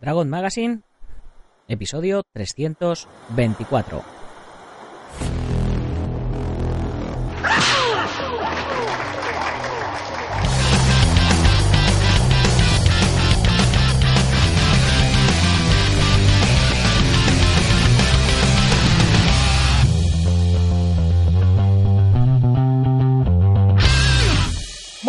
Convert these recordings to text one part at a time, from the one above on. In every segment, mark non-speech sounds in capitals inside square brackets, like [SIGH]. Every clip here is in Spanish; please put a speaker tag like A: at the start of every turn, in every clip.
A: Dragon Magazine, episodio 324.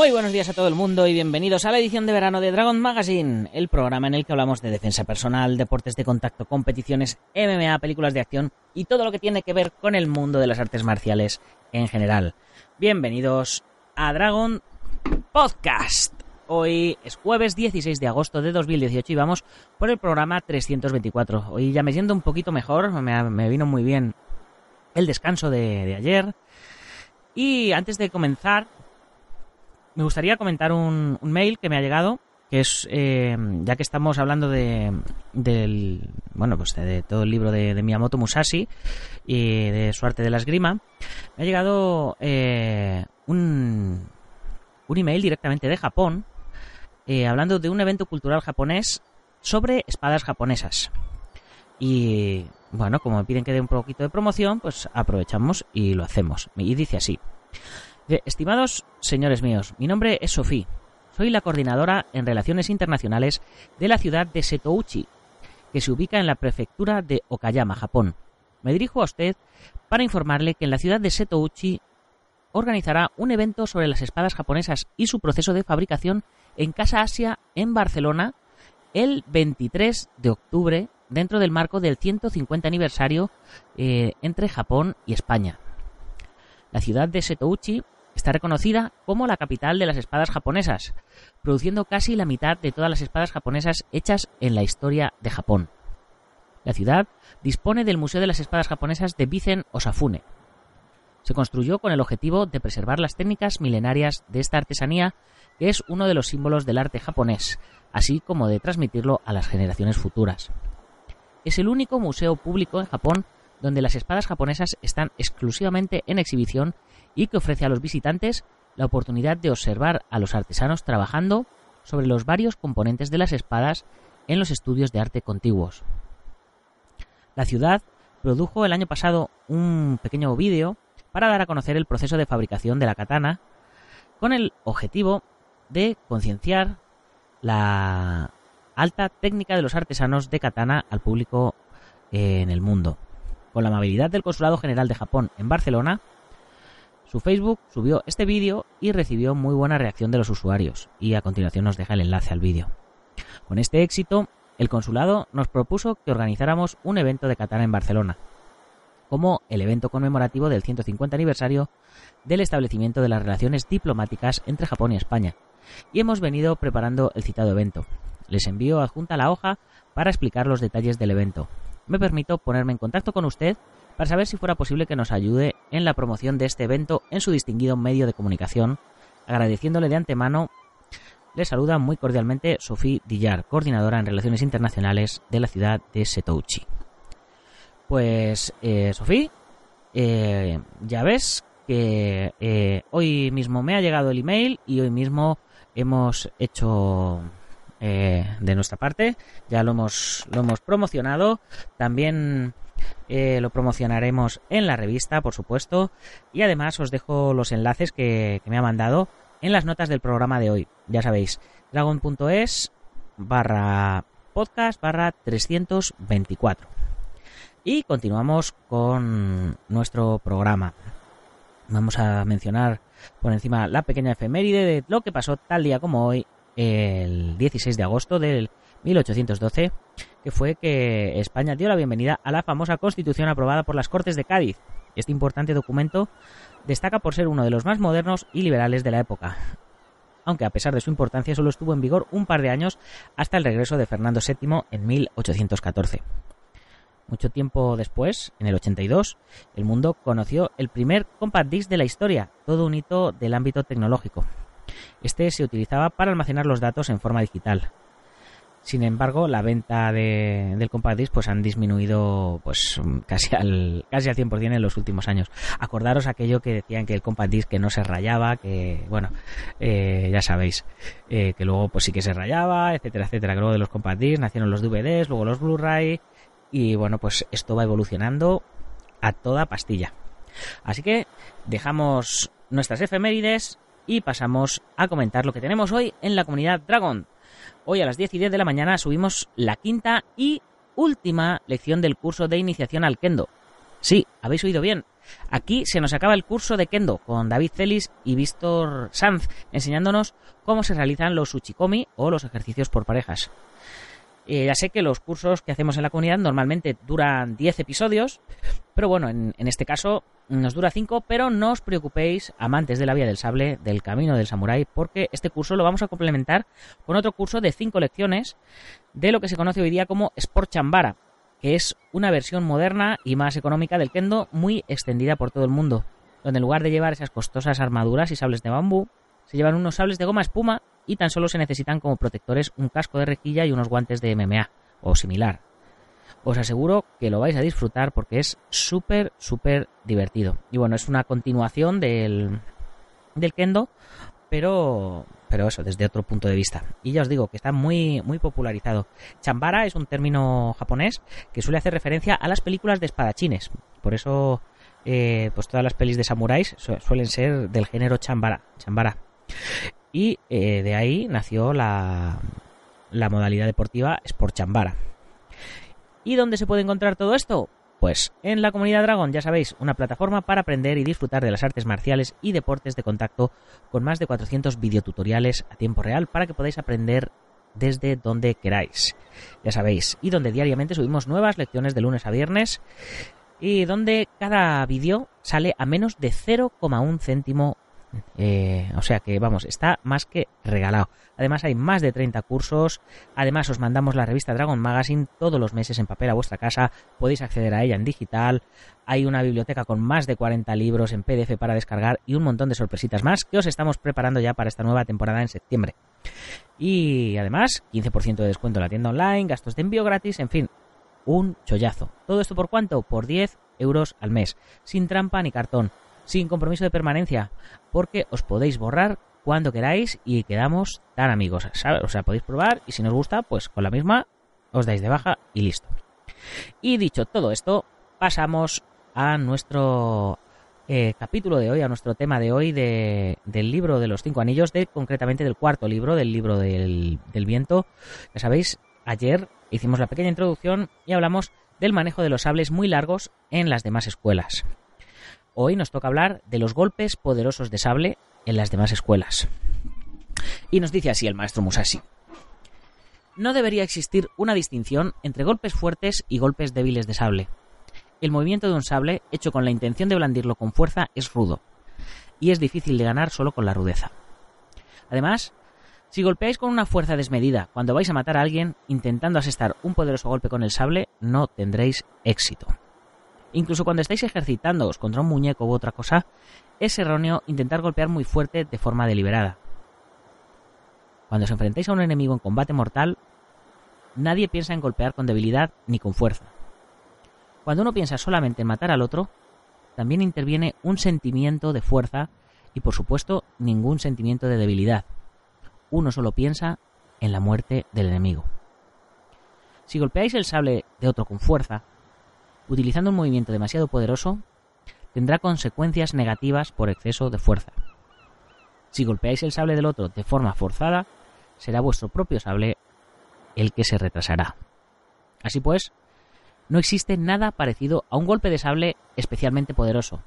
A: Muy buenos días a todo el mundo y bienvenidos a la edición de verano de Dragon Magazine, el programa en el que hablamos de defensa personal, deportes de contacto, competiciones, MMA, películas de acción y todo lo que tiene que ver con el mundo de las artes marciales en general. Bienvenidos a Dragon Podcast. Hoy es jueves 16 de agosto de 2018 y vamos por el programa 324. Hoy ya me siento un poquito mejor, me, vino muy bien el descanso de, de ayer. Y antes de comenzar, me gustaría comentar un, mail que me ha llegado, que es, eh, ya que estamos hablando de, del, bueno, pues de, todo el libro de, Miyamoto Musashi y de su arte de la esgrima, me ha llegado eh, un, un email directamente de Japón, eh, hablando de un evento cultural japonés sobre espadas japonesas. Y bueno, como me piden que dé un poquito de promoción, pues aprovechamos y lo hacemos. Y dice así. Estimados señores míos, mi nombre es Sofía. Soy la coordinadora en Relaciones Internacionales de la ciudad de Setouchi, que se ubica en la prefectura de Okayama, Japón. Me dirijo a usted para informarle que en la ciudad de Setouchi organizará un evento sobre las espadas japonesas y su proceso de fabricación en Casa Asia, en Barcelona, el 23 de octubre, dentro del marco del 150 aniversario eh, entre Japón y España. La ciudad de Setouchi está reconocida como la capital de las espadas japonesas, produciendo casi la mitad de todas las espadas japonesas hechas en la historia de Japón. La ciudad dispone del Museo de las Espadas Japonesas de Bizen Osafune. Se construyó con el objetivo de preservar las técnicas milenarias de esta artesanía, que es uno de los símbolos del arte japonés, así como de transmitirlo a las generaciones futuras. Es el único museo público en Japón donde las espadas japonesas están exclusivamente en exhibición y que ofrece a los visitantes la oportunidad de observar a los artesanos trabajando sobre los varios componentes de las espadas en los estudios de arte contiguos. La ciudad produjo el año pasado un pequeño vídeo para dar a conocer el proceso de fabricación de la katana con el objetivo de concienciar la alta técnica de los artesanos de katana al público en el mundo. Con la amabilidad del Consulado General de Japón en Barcelona, su Facebook subió este vídeo y recibió muy buena reacción de los usuarios, y a continuación nos deja el enlace al vídeo. Con este éxito, el consulado nos propuso que organizáramos un evento de Katana en Barcelona, como el evento conmemorativo del 150 aniversario del establecimiento de las relaciones diplomáticas entre Japón y España, y hemos venido preparando el citado evento. Les envío adjunta la hoja para explicar los detalles del evento, me permito ponerme en contacto con usted para saber si fuera posible que nos ayude en la promoción de este evento en su distinguido medio de comunicación, agradeciéndole de antemano. Le saluda muy cordialmente Sofía Dillar, coordinadora en Relaciones Internacionales de la ciudad de Setouchi. Pues, eh, Sofía, eh, ya ves que eh, hoy mismo me ha llegado el email y hoy mismo hemos hecho eh, de nuestra parte. Ya lo hemos, lo hemos promocionado. También eh, lo promocionaremos en la revista, por supuesto. Y además os dejo los enlaces que, me ha mandado en las notas del programa de hoy. Ya sabéis, dragon.es barra podcast barra 324. Y continuamos con nuestro programa. Vamos a mencionar por encima la pequeña efeméride de lo que pasó tal día como hoy el 16 de agosto del 1812 que fue que España dio la bienvenida a la famosa Constitución aprobada por las Cortes de Cádiz. Este importante documento destaca por ser uno de los más modernos y liberales de la época, aunque a pesar de su importancia solo estuvo en vigor un par de años hasta el regreso de Fernando VII en 1814. Mucho tiempo después, en el 82, el mundo conoció el primer compact disc de la historia, todo un hito del ámbito tecnológico. Este se utilizaba para almacenar los datos en forma digital. Sin embargo, la venta de, del compact disc pues han disminuido pues casi al casi al 100% en los últimos años. Acordaros aquello que decían que el compact disc que no se rayaba, que bueno, eh, ya sabéis, eh, que luego pues sí que se rayaba, etcétera, etcétera. Que luego de los compact disc nacieron los DVDs, luego los Blu-ray y bueno, pues esto va evolucionando a toda pastilla. Así que dejamos nuestras efemérides y pasamos a comentar lo que tenemos hoy en la comunidad Dragon. Hoy a las 10 y 10 de la mañana subimos la quinta y última lección del curso de iniciación al Kendo. Sí, habéis oído bien. Aquí se nos acaba el curso de Kendo con David Celis y Víctor Sanz enseñándonos cómo se realizan los uchikomi o los ejercicios por parejas. Eh, ya sé que los cursos que hacemos en la comunidad normalmente duran 10 episodios, pero bueno, en, en este caso nos dura 5, pero no os preocupéis, amantes de la vía del sable, del camino del samurái, porque este curso lo vamos a complementar con otro curso de 5 lecciones de lo que se conoce hoy día como Sport Chambara, que es una versión moderna y más económica del kendo muy extendida por todo el mundo, donde en lugar de llevar esas costosas armaduras y sables de bambú, se llevan unos sables de goma espuma y tan solo se necesitan como protectores un casco de rejilla y unos guantes de MMA o similar. Os aseguro que lo vais a disfrutar porque es súper, súper divertido. Y bueno, es una continuación del, del kendo, pero, pero eso, desde otro punto de vista. Y ya os digo que está muy, muy popularizado. Chambara es un término japonés que suele hacer referencia a las películas de espadachines. Por eso, eh, pues todas las pelis de samuráis suelen ser del género chambara. chambara. Y eh, de ahí nació la, la modalidad deportiva Sport Chambara. ¿Y dónde se puede encontrar todo esto? Pues en la comunidad Dragon, ya sabéis, una plataforma para aprender y disfrutar de las artes marciales y deportes de contacto con más de 400 videotutoriales a tiempo real para que podáis aprender desde donde queráis. Ya sabéis, y donde diariamente subimos nuevas lecciones de lunes a viernes y donde cada vídeo sale a menos de 0,1 céntimo eh, o sea que, vamos, está más que regalado. Además hay más de 30 cursos. Además os mandamos la revista Dragon Magazine todos los meses en papel a vuestra casa. Podéis acceder a ella en digital. Hay una biblioteca con más de 40 libros en PDF para descargar y un montón de sorpresitas más que os estamos preparando ya para esta nueva temporada en septiembre. Y además, 15% de descuento en la tienda online, gastos de envío gratis, en fin, un chollazo. ¿Todo esto por cuánto? Por 10 euros al mes, sin trampa ni cartón sin compromiso de permanencia, porque os podéis borrar cuando queráis y quedamos tan amigos, O sea, podéis probar y si no os gusta, pues con la misma os dais de baja y listo. Y dicho todo esto, pasamos a nuestro eh, capítulo de hoy, a nuestro tema de hoy de, del libro de los cinco anillos, de concretamente del cuarto libro, del libro del, del viento. Ya sabéis, ayer hicimos la pequeña introducción y hablamos del manejo de los sables muy largos en las demás escuelas. Hoy nos toca hablar de los golpes poderosos de sable en las demás escuelas. Y nos dice así el maestro Musashi. No debería existir una distinción entre golpes fuertes y golpes débiles de sable. El movimiento de un sable, hecho con la intención de blandirlo con fuerza, es rudo, y es difícil de ganar solo con la rudeza. Además, si golpeáis con una fuerza desmedida cuando vais a matar a alguien intentando asestar un poderoso golpe con el sable, no tendréis éxito. Incluso cuando estáis ejercitándoos contra un muñeco u otra cosa, es erróneo intentar golpear muy fuerte de forma deliberada. Cuando os enfrentáis a un enemigo en combate mortal, nadie piensa en golpear con debilidad ni con fuerza. Cuando uno piensa solamente en matar al otro, también interviene un sentimiento de fuerza y por supuesto ningún sentimiento de debilidad. Uno solo piensa en la muerte del enemigo. Si golpeáis el sable de otro con fuerza, utilizando un movimiento demasiado poderoso, tendrá consecuencias negativas por exceso de fuerza. Si golpeáis el sable del otro de forma forzada, será vuestro propio sable el que se retrasará. Así pues, no existe nada parecido a un golpe de sable especialmente poderoso.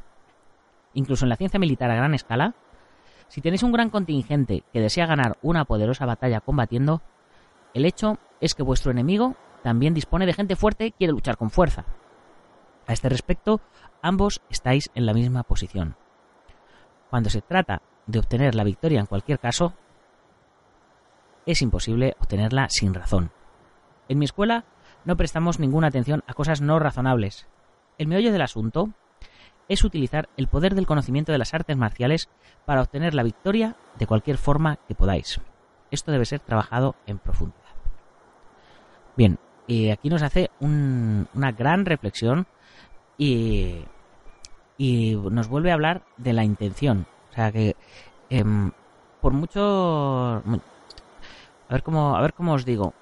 A: Incluso en la ciencia militar a gran escala, si tenéis un gran contingente que desea ganar una poderosa batalla combatiendo, el hecho es que vuestro enemigo también dispone de gente fuerte y quiere luchar con fuerza. A este respecto, ambos estáis en la misma posición. Cuando se trata de obtener la victoria en cualquier caso, es imposible obtenerla sin razón. En mi escuela no prestamos ninguna atención a cosas no razonables. El meollo del asunto es utilizar el poder del conocimiento de las artes marciales para obtener la victoria de cualquier forma que podáis. Esto debe ser trabajado en profundidad. Bien, y aquí nos hace una gran reflexión y, nos vuelve a hablar de la intención. O sea que em, por mucho... A ver cómo, a ver cómo os digo.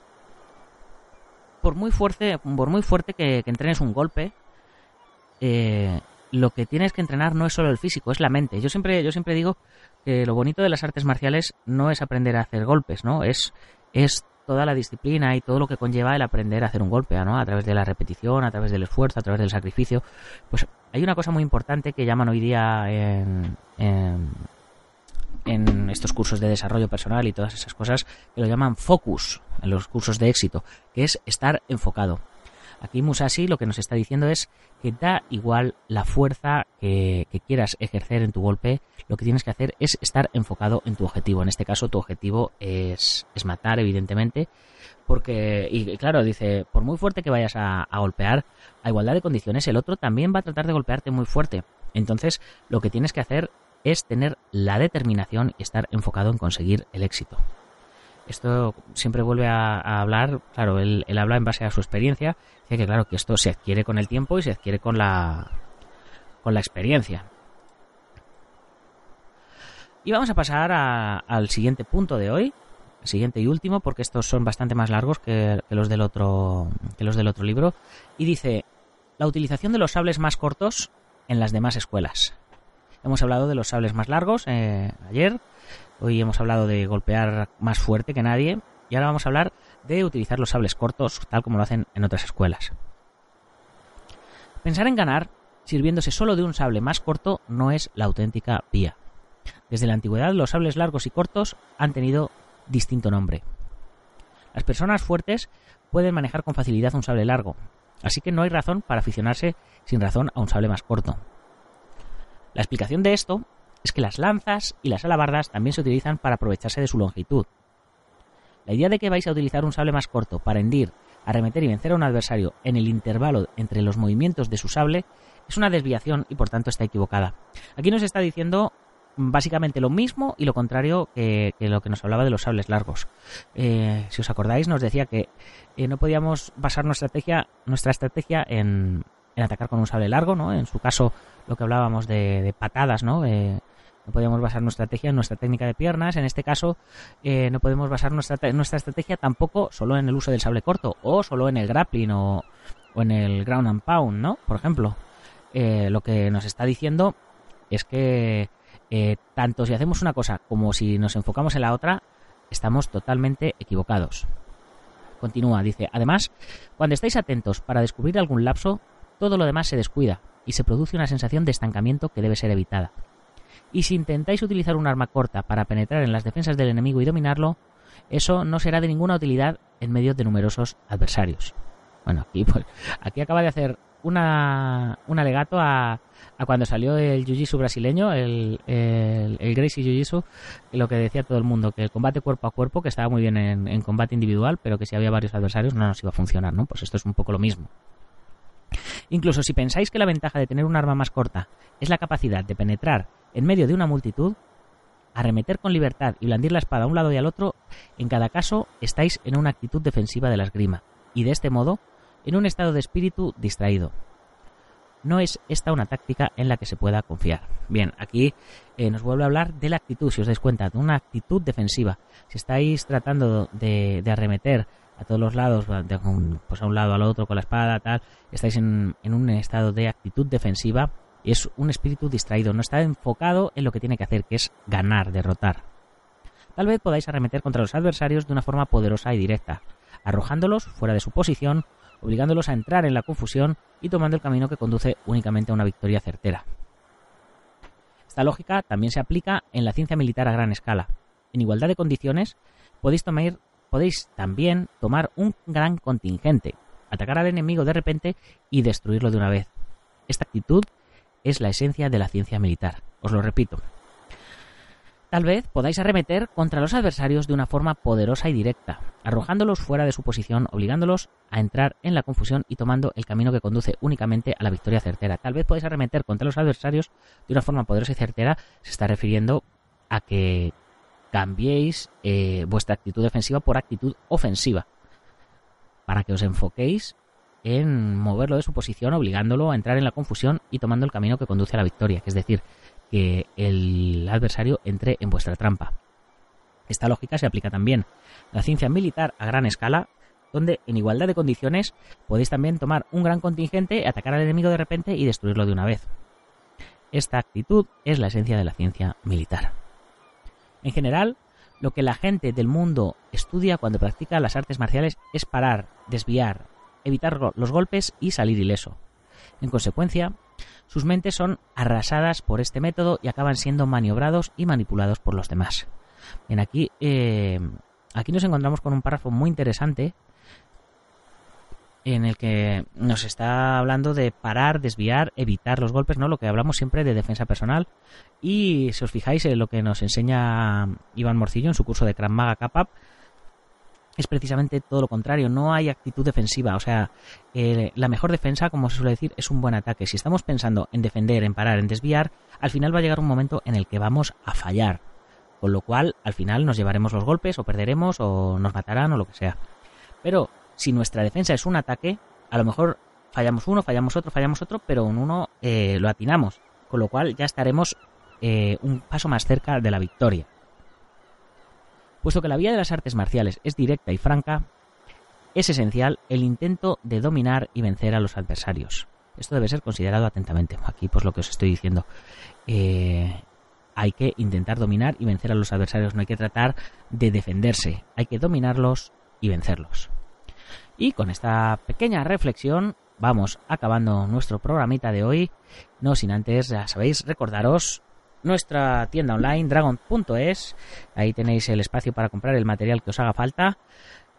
A: Por muy fuerte, por muy fuerte que, entrenes un golpe, eh, lo que tienes que entrenar no es solo el físico, es la mente. Yo siempre, yo siempre digo que lo bonito de las artes marciales no es aprender a hacer golpes, ¿no? Es, es toda la disciplina y todo lo que conlleva el aprender a hacer un golpe, ¿no? A través de la repetición, a través del esfuerzo, a través del sacrificio. Pues hay una cosa muy importante que llaman hoy día en, en, en estos cursos de desarrollo personal y todas esas cosas que lo llaman focus en los cursos de éxito, que es estar enfocado. Aquí Musashi lo que nos está diciendo es que da igual la fuerza que, quieras ejercer en tu golpe, lo que tienes que hacer es estar enfocado en tu objetivo. En este caso tu objetivo es, matar, evidentemente, porque, y claro, dice, por muy fuerte que vayas a, a golpear, a igualdad de condiciones, el otro también va a tratar de golpearte muy fuerte. Entonces, lo que tienes que hacer es tener la determinación y estar enfocado en conseguir el éxito. Esto siempre vuelve a, hablar, claro, él, habla en base a su experiencia, dice que claro, que esto se adquiere con el tiempo y se adquiere con la, con la experiencia. Y vamos a pasar al siguiente punto de hoy, el siguiente y último, porque estos son bastante más largos que, los del otro, que los del otro libro. Y dice, la utilización de los sables más cortos en las demás escuelas. Hemos hablado de los sables más largos eh, ayer, Hoy hemos hablado de golpear más fuerte que nadie y ahora vamos a hablar de utilizar los sables cortos tal como lo hacen en otras escuelas. Pensar en ganar sirviéndose solo de un sable más corto no es la auténtica vía. Desde la antigüedad los sables largos y cortos han tenido distinto nombre. Las personas fuertes pueden manejar con facilidad un sable largo, así que no hay razón para aficionarse sin razón a un sable más corto. La explicación de esto es que las lanzas y las alabardas también se utilizan para aprovecharse de su longitud. La idea de que vais a utilizar un sable más corto para hendir, arremeter y vencer a un adversario en el intervalo entre los movimientos de su sable es una desviación y por tanto está equivocada. Aquí nos está diciendo básicamente lo mismo y lo contrario que, lo que nos hablaba de los sables largos. Eh, si os acordáis, nos decía que eh, no podíamos basar nuestra estrategia, nuestra estrategia en, atacar con un sable largo, ¿no? En su caso, lo que hablábamos de, patadas, ¿no? Eh, no podemos basar nuestra estrategia en nuestra técnica de piernas. En este caso, eh, no podemos basar nuestra, estrategia tampoco solo en el uso del sable corto o solo en el grappling o, en el ground and pound, ¿no? Por ejemplo, eh, lo que nos está diciendo es que eh, tanto si hacemos una cosa como si nos enfocamos en la otra, estamos totalmente equivocados. Continúa, dice, además, cuando estáis atentos para descubrir algún lapso, todo lo demás se descuida y se produce una sensación de estancamiento que debe ser evitada y si intentáis utilizar un arma corta para penetrar en las defensas del enemigo y dominarlo, eso no será de ninguna utilidad en medio de numerosos adversarios. Bueno, aquí, [LAUGHS] pues, aquí acaba de hacer una, un alegato a, a cuando salió el Jiu-Jitsu brasileño, el, el, Gracie Jiu-Jitsu, lo que decía todo el mundo, que el combate cuerpo a cuerpo, que estaba muy bien en, en, combate individual, pero que si había varios adversarios no nos iba a funcionar, ¿no? Pues esto es un poco lo mismo. Incluso si pensáis que la ventaja de tener un arma más corta es la capacidad de penetrar en medio de una multitud, arremeter con libertad y blandir la espada a un lado y al otro, en cada caso estáis en una actitud defensiva de la esgrima, y de este modo, en un estado de espíritu distraído. No es esta una táctica en la que se pueda confiar. Bien, aquí eh, nos vuelve a hablar de la actitud, si os dais cuenta, de una actitud defensiva. Si estáis tratando de, arremeter a todos los lados, pues a un lado al otro con la espada, tal, estáis en un estado de actitud defensiva, es un espíritu distraído, no está enfocado en lo que tiene que hacer, que es ganar, derrotar. Tal vez podáis arremeter contra los adversarios de una forma poderosa y directa, arrojándolos fuera de su posición, obligándolos a entrar en la confusión y tomando el camino que conduce únicamente a una victoria certera. Esta lógica también se aplica en la ciencia militar a gran escala. En igualdad de condiciones, podéis tomar, podéis también tomar un gran contingente, atacar al enemigo de repente y destruirlo de una vez. Esta actitud es la esencia de la ciencia militar. Os lo repito. Tal vez podáis arremeter contra los adversarios de una forma poderosa y directa, arrojándolos fuera de su posición, obligándolos a entrar en la confusión y tomando el camino que conduce únicamente a la victoria certera. Tal vez podáis arremeter contra los adversarios de una forma poderosa y certera, se está refiriendo a que cambiéis eh, vuestra actitud defensiva por actitud ofensiva, para que os enfoquéis en moverlo de su posición, obligándolo a entrar en la confusión y tomando el camino que conduce a la victoria, que es decir, que el adversario entre en vuestra trampa. Esta lógica se aplica también a la ciencia militar a gran escala, donde en igualdad de condiciones podéis también tomar un gran contingente, atacar al enemigo de repente y destruirlo de una vez. Esta actitud es la esencia de la ciencia militar. En general, lo que la gente del mundo estudia cuando practica las artes marciales es parar, desviar, evitar los golpes y salir ileso. En consecuencia, sus mentes son arrasadas por este método y acaban siendo maniobrados y manipulados por los demás. Bien, aquí, eh, aquí nos encontramos con un párrafo muy interesante en el que nos está hablando de parar, desviar, evitar los golpes, ¿no? Lo que hablamos siempre de defensa personal. Y si os fijáis en lo que nos enseña Iván Morcillo en su curso de Krav Maga Kapap, es precisamente todo lo contrario, no hay actitud defensiva, o sea, la mejor defensa, como se suele decir, es un buen ataque. Si estamos pensando en defender, en parar, en desviar, al final va a llegar un momento en el que vamos a fallar, con lo cual al final nos llevaremos los golpes o perderemos o nos matarán o lo que sea. Pero si nuestra defensa es un ataque, a lo mejor fallamos uno, fallamos otro, fallamos otro, pero en uno eh, lo atinamos, con lo cual ya estaremos eh, un paso más cerca de la victoria. Puesto que la vía de las artes marciales es directa y franca, es esencial el intento de dominar y vencer a los adversarios. Esto debe ser considerado atentamente. Aquí, pues lo que os estoy diciendo. Eh, hay que intentar dominar y vencer a los adversarios. No hay que tratar de defenderse. Hay que dominarlos y vencerlos. Y con esta pequeña reflexión vamos acabando nuestro programita de hoy. No sin antes, ya sabéis, recordaros nuestra tienda online dragon.es. Ahí tenéis el espacio para comprar el material que os haga falta.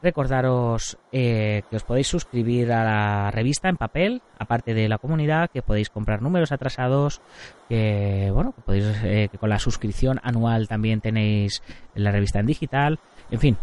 A: Recordaros eh, que os podéis suscribir a la revista en papel, aparte de la comunidad, que podéis comprar números atrasados, que bueno, que podéis eh, que con la suscripción anual también tenéis la revista en digital. En fin,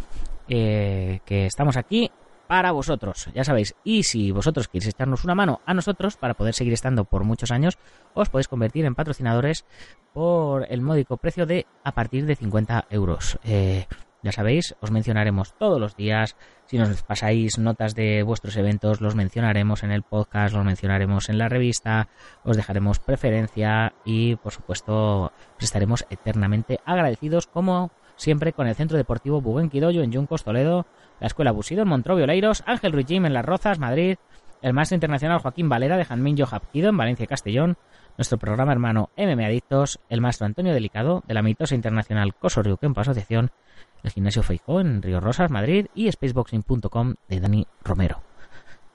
A: eh, que estamos aquí para vosotros, ya sabéis. Y si vosotros queréis echarnos una mano a nosotros para poder seguir estando por muchos años, os podéis convertir en patrocinadores por el módico precio de a partir de 50 euros. Eh, ya sabéis, os mencionaremos todos los días. Si nos pasáis notas de vuestros eventos, los mencionaremos en el podcast, los mencionaremos en la revista, os dejaremos preferencia y, por supuesto, estaremos eternamente agradecidos, como siempre, con el Centro Deportivo Buguenquidoyo en Yuncos, Toledo, la Escuela Busido en Montrobio Leiros, Ángel Ruiz en Las Rozas, Madrid, el Maestro Internacional Joaquín Valera de Janmin Johapquido en Valencia y Castellón, nuestro programa hermano MM Adictos, el Maestro Antonio Delicado de la Mitosa Internacional Coso Kempo Asociación, el Gimnasio Feijó en Río Rosas, Madrid y spaceboxing.com de Dani Romero.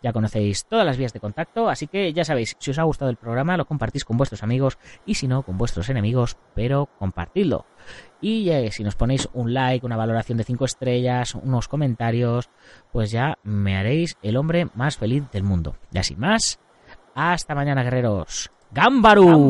A: Ya conocéis todas las vías de contacto, así que ya sabéis, si os ha gustado el programa lo compartís con vuestros amigos y si no, con vuestros enemigos, pero compartidlo. Y si nos ponéis un like, una valoración de 5 estrellas, unos comentarios, pues ya me haréis el hombre más feliz del mundo. Y así más, hasta mañana guerreros. ¡Gámbaru!